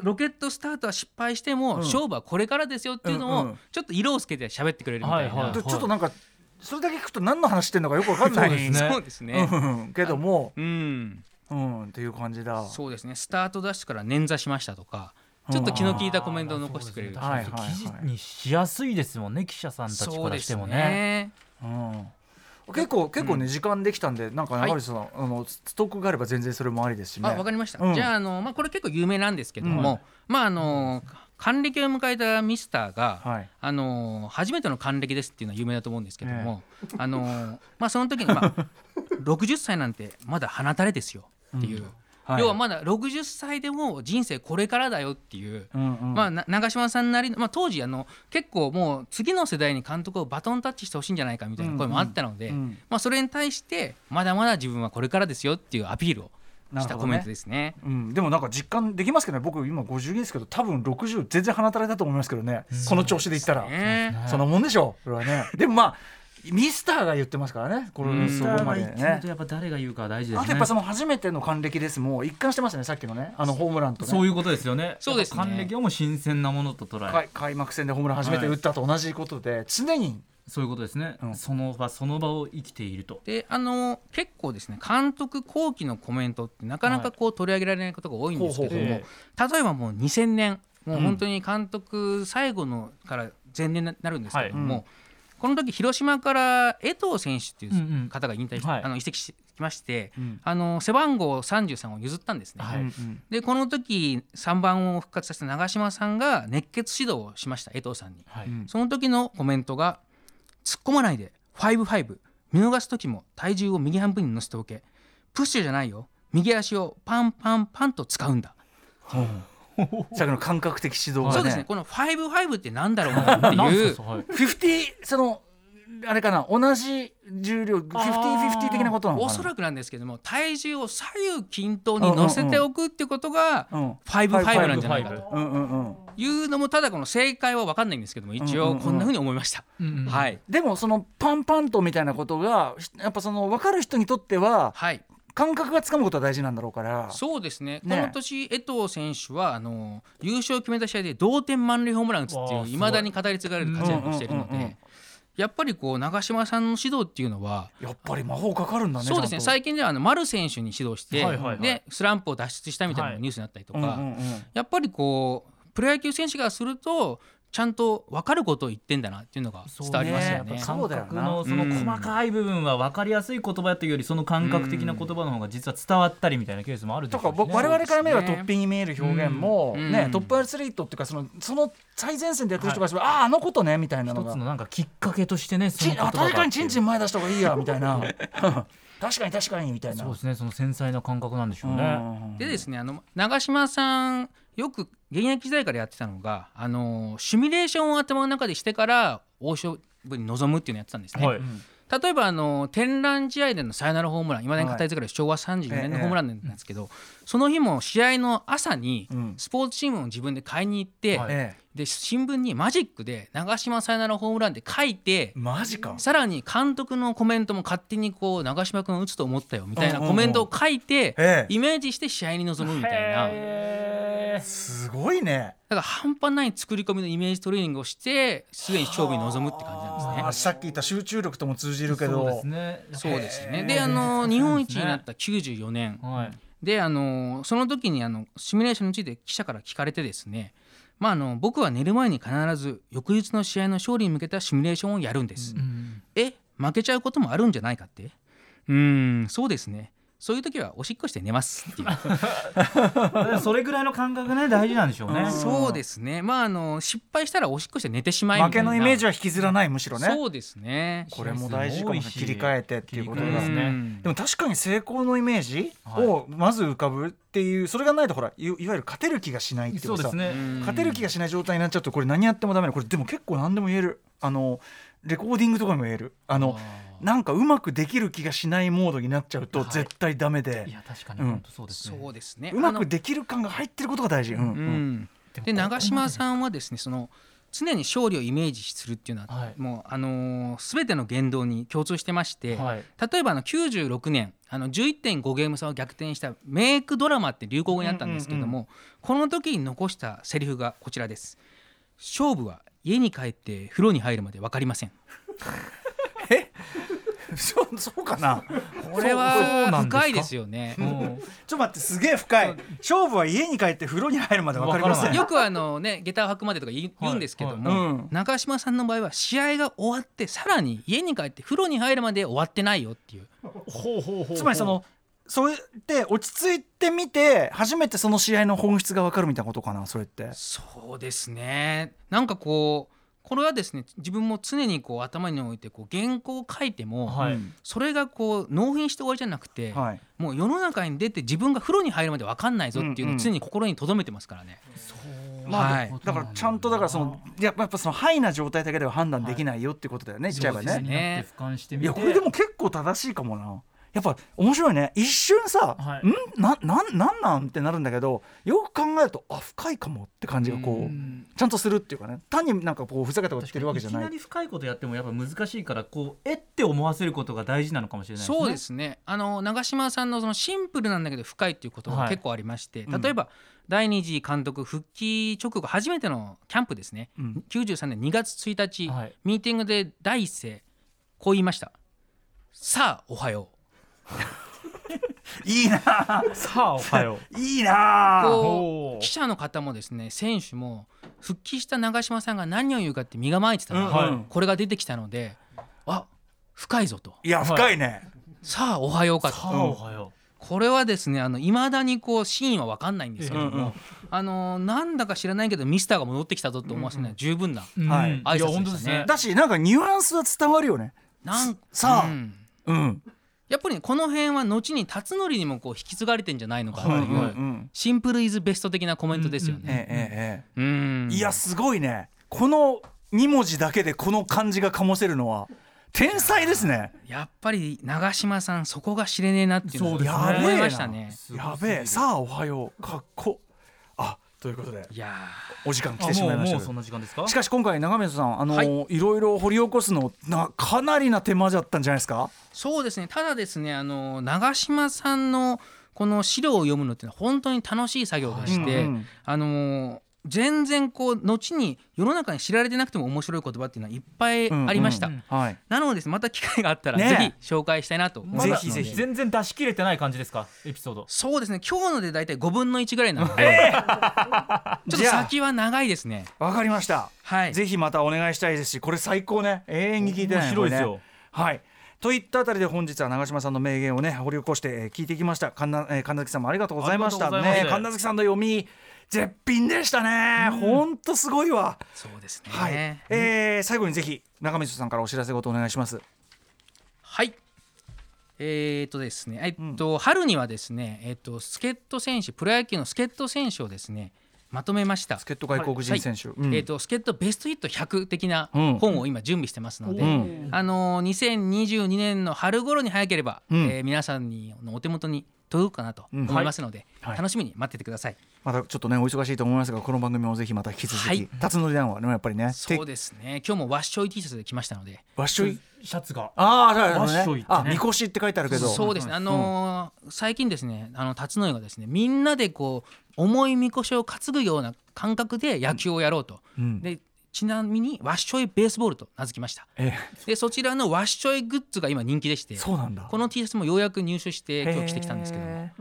ロケットスタートは失敗しても、うん。勝負はこれからですよっていうのを、ちょっと色をつけて喋ってくれるみたいな、はいはいでちょっとなんかそれだけ聞くと何の話してんのかよくわかんない。そうですね。そうですね。うん。けども。うん。うんっていう感じだ。そうですね。スタートダッシュから捻挫しましたとかちょっと気の利いたコメントを残してくれる。はいはいはい。記事にしやすいですもんね記者さんたちからしてもね。うん結構結構ね時間できたんでなんかさんあのストックがあれば全然それもありですしね。あわかりました、うん。じゃああの、まあ、これ結構有名なんですけども、まああの還暦を迎えたミスターが、はい。あの初めての還暦ですっていうのは有名だと思うんですけども、あのまあ、その時に、まあ、60歳なんてまだ鼻垂れですよっていう、はい。要はまだ60歳でも人生これからだよっていう。うんうん。まあ、な長嶋さんなりの、まあ、当時あの結構もう次の世代に監督をバトンタッチしてほしいんじゃないかみたいな声もあったので、うん。うんまあ、それに対してまだまだ自分はこれからですよっていうアピールをしたコメントですね。うん、でもなんか実感できますけどね。僕今52ですけど多分60全然鼻垂れだと思いますけどね。この調子でいったら。ね。そのもんでしょう。それはね。でもまあミスターが言ってますからねこうん。れそこまでね。やっぱ誰が言うかは大事ですね。あとやっぱその初めての還暦ですもう一貫してますねさっきのねあのホームランとね。そういうことですよね。そうですね。還暦はもう新鮮なものと捉え開開幕戦でホームラン初めて打ったと同じことで常に。そういうことですね、うん。その場その場を生きていると。であの結構ですね監督後期のコメントってなかなかこう取り上げられないことが多いんですけども、ほうほうほう。例えばもう2000年もう本当に監督最後のから前年になるんですけども、はいこの時広島から江藤選手っていうんうん。う方が引退し、はい。あの移籍してきまして、うん。あの背番号33を譲ったんですね。はい。うんうん。でこの時3番を復活させた長嶋さんが熱血指導をしました江藤さんに。はい。うん。その時のコメントが「突っ込まないで55見逃す時も体重を右半分に乗せておけ。プッシュじゃないよ。右足をパンパンパンと使うんだ」さっきの感覚的指導がね。そうですね。この55ってなんだろうなっていう。す。かはい50そのあれかな同じ重量50-50的なことなのかな？おそらくなんですけども体重を左右均等に乗せておくってことがうん55なんじゃないかと。うんうんうん。いうのもただこの正解は分かんないんですけども一応こんなふうに思いました。はい。でもそのパンパンとみたいなことがやっぱその分かる人にとってははい感覚がつかむことは大事なんだろうから。そうですね。ね。この年江藤選手はあの優勝を決めた試合で同点満塁ホームラン打つっていういい。まだに語り継がれる活躍をしているのでやっぱりこう長嶋さんの指導っていうのはやっぱり魔法かかるんだねそうですね。最近ではあの丸選手に指導してでスランプを脱出したみたいなニュースになったりとかうんやっぱりこうプロ野球選手がするとちゃんと分かることを言ってんだなっていうのが伝わりますよね。やっぱそうだよな。感覚のその細かい部分は分かりやすい言葉というよりその感覚的な言葉の方が実は伝わったりみたいなケースもあるでとしょうしね。か僕我々から見ればトッピングに見える表現も、うん。うんねトップアスリートっていうかそのその最前線でやってる人からすれば、あああのことねみたいなのが。一つのなんかきっかけとしてねそのあ確かにチンチン前出した方がいいやみたいな。確かに確かにみたいな。そうですねその繊細な感覚なんでしょうね。うん。でですねあの長嶋さんよく現役時代からやってたのがあのシミュレーションを頭の中でしてから大勝負に臨むっていうのをやってたんですね。はい。例えばあの天覧試合でのサヨナラホームランいまだに語り継がれる昭和34年のホームランなんですけど、その日も試合の朝にうん。スポーツ新聞を自分で買いに行って、で新聞にマジックで長嶋サヨナラホームランって書いてマジかさらに監督のコメントも勝手にこう長嶋君打つと思ったよみたいなコメントを書いてええイメージして試合に臨むみたいな。すごいねだから半端ない作り込みのイメージトレーニングをしてすでに勝負に臨むって感じなんですねあ。さっき言った集中力とも通じるけどそうですね。そうですね。で、あの日本一になった94年はい。で、あのその時にあのシミュレーションについて記者から聞かれてですね。まああの僕は寝る前に必ず翌日の試合の勝利に向けたシミュレーションをやるんです。え、負けちゃうこともあるんじゃないかって？うーん、そうですね。そういう時はおしっこして寝ますっていう。それぐらいの感覚ね大事なんでしょうね。そうですね。まああの失敗したらおしっこして寝てしまいみ負け。のイメージは引きずらないむしろねそうですね。これも大事かも切り替えてっていうことですねうんでも確かに成功のイメージはいをまず浮かぶっていうそれがないとほらいいわゆる勝てる気がしないっていかさそううですね。勝てる気がしない状態になっちゃうとこれ何やってもダメだこれでも結構何でも言えるあのレコーディングとかにも言えるあのなんかうまくできる気がしないモードになっちゃうと絶対ダメでいや確かにうん本当そうですね。そうですね。うまくできる感が入ってることが大事うんで長嶋さんはですねその常に勝利をイメージするっていうのは、はいもうあのー全ての言動に共通してまして、はい。例えばあの96年あの11.5ゲーム差を逆転したメイクドラマって流行語になったんですけども、この時に残したセリフがこちらです。勝負は家に帰って風呂に入るまで分かりません。そうそうかな。これは深いですよね。うん。ちょっと待ってすげえ深い。勝負は家に帰って風呂に入るまで分かりません。よくあのね下駄を履くまでとか言うんですけども、はい。うん。中島さんの場合は試合が終わってさらに家に帰って風呂に入るまで終わってないよっていう。ほうほうほう。つまりそのそうやって落ち着いてみて初めてその試合の本質が分かるみたいなことかなそれって。そうですね。なんかこうこれはですね自分も常にこう頭に置いてこう原稿を書いても、はい。それがこう納品して終わりじゃなくて、はい。もう世の中に出て自分が風呂に入るまで分かんないぞっていうのを常に心に留めてますからね。まあはい。だからちゃんとだからそのやっぱやっぱそのハイな状態だけでは判断できないよってことだよね、言っちゃえばね。そうですね。いやこれでも結構正しいかもなやっぱ面白いね。一瞬さ、はい。ん？ななんなんなん？ってなるんだけどよく考えるとあ深いかもって感じがこうちゃんとするっていうかね。単になんかこうふざけたこと言ってるわけじゃない。きなり深いことやってもやっぱ難しいからこうえって思わせることが大事なのかもしれないですね。そうですね。あの長嶋さんのそのシンプルなんだけど深いっていうことはい。が結構ありまして、うん。例えば第二次監督復帰直後初めてのキャンプですね、うん。93年2月1日、はい。ミーティングで第一声こう言いました「さあおはよ いいなさあおはよう。いいな記者の方もですね選手も復帰した長嶋さんが何を言うかって身構えてたら、うんはい。これが出てきたのであ深いぞと。いや深いね、さあおはようかと。さあおはよこれはですねあの未だにこうシーンは分かんないんですけども、うんうんあのなんだか知らないけどミスターが戻ってきたぞと思わせるのは十分な、う。はい。うん挨拶でしたね。いや本当ですね。だしなんかニュアンスは伝わるよね。なんさあ。うん。うんやっぱりねこの辺は後に辰徳にもこう引き継がれてんじゃないのかという、シンプルイズベスト的なコメントですよえね。いやすごいね。この2文字だけでこの漢字が醸せるのは天才ですね。やっぱり長嶋さんそこが知れねえなっていうのそうですね。は思いましたね。やべえ。さあおはよう。かっこ。あということで。いやお時間来あてしまいましたけど。もうもうそんな時間ですか？しかし今回長水さんあの、はい。い、ろいろ掘り起こすのなかなりな手間だったんじゃないですか？そうですね。ただですねあの長嶋さんのこの資料を読むのって本当に楽しい作業でして、うんうんあの全然こう後に世の中に知られてなくても面白い言葉っていうのはいっぱいありました、うんうんはい。なのでですねまた機会があったらねぜひ紹介したいなと思いますので。ぜひぜひ。全然出し切れてない感じですか？エピソード。そうですね。今日ので大体5分の1ぐらいなので、ちょっと先は長いですね。わかりました。はい。ぜひまたお願いしたいですしこれ最高ね。永遠に聞いてない面白いですよ。ね。はい。といったあたりで本日は長嶋さんの名言をね掘り起こしてえー聞いてきました。神奈月さんもありがとうございました。ね神奈月さんの読み絶品でしたね。ほんとすごいわ。そうですね。はい、えー最後にぜひ中水さんからお知らせごとお願いします。はい。えーとですね、えっと、春にはですね、えっと、助っ人選手、プロ野球の助っ人選手をですね、まとめました。助っ人外国人選手、うん。えっと、助っ人ベストヒット100的なうん。本を今準備してますので、ん。あのー2022年の春頃に早ければ、うん。えー皆さんにのお手元に届くかなと思いますので、はい。楽しみに待っててください。またちょっとねお忙しいと思いますがこの番組もぜひまた引き続き、はい。辰徳団はねやっぱりねそうですね。今日もワッショイ T シャツで来ましたので、わっしょいシャツが。ああ、そうですね。ね。あ、みこしって書いてあるけど。そうですね、あのー最近ですねあの辰野がですねみんなでこう重いみこしを担ぐような感覚で野球をやろうと、うん。でちなみにワッショイベースボールと名付きました。えでそちらのワッショイグッズが今人気でしてそうなんだ。この T シャツもようやく入手して今日着てきたんですけども。へ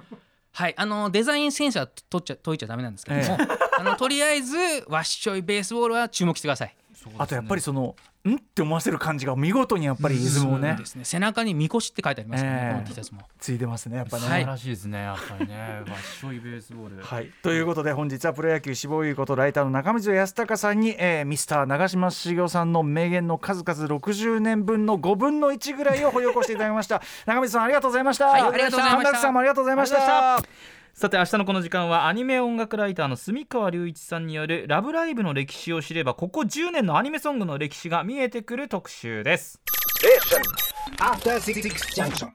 はいあのデザインセンスは取っちゃ解いちゃダメなんですけども、あのとりあえずワッショイベースボールは注目してください。ーあとやっぱりその、んって思わせる感じが見事にやっぱりリズムをね。ね。背中にみこしって書いてありますね、ええ。この T シャツも。ついてますね、やっぱね。素晴らしいですねやっぱりね。わっしょいベースボールはい、ということで本日はプロ野球志望優ことライターの中水康隆さんに、えーミスター長嶋茂雄さんの名言の数々60年分の5分の1ぐらいを掘り起こしていただきました。中水さんありがとうございました、はいありがとうございました。神田さんもありがとうございましたさて明日のこの時間はアニメ音楽ライターの住川隆一さんによる「ラブライブ!」の歴史を知ればここ10年のアニメソングの歴史が見えてくる特集です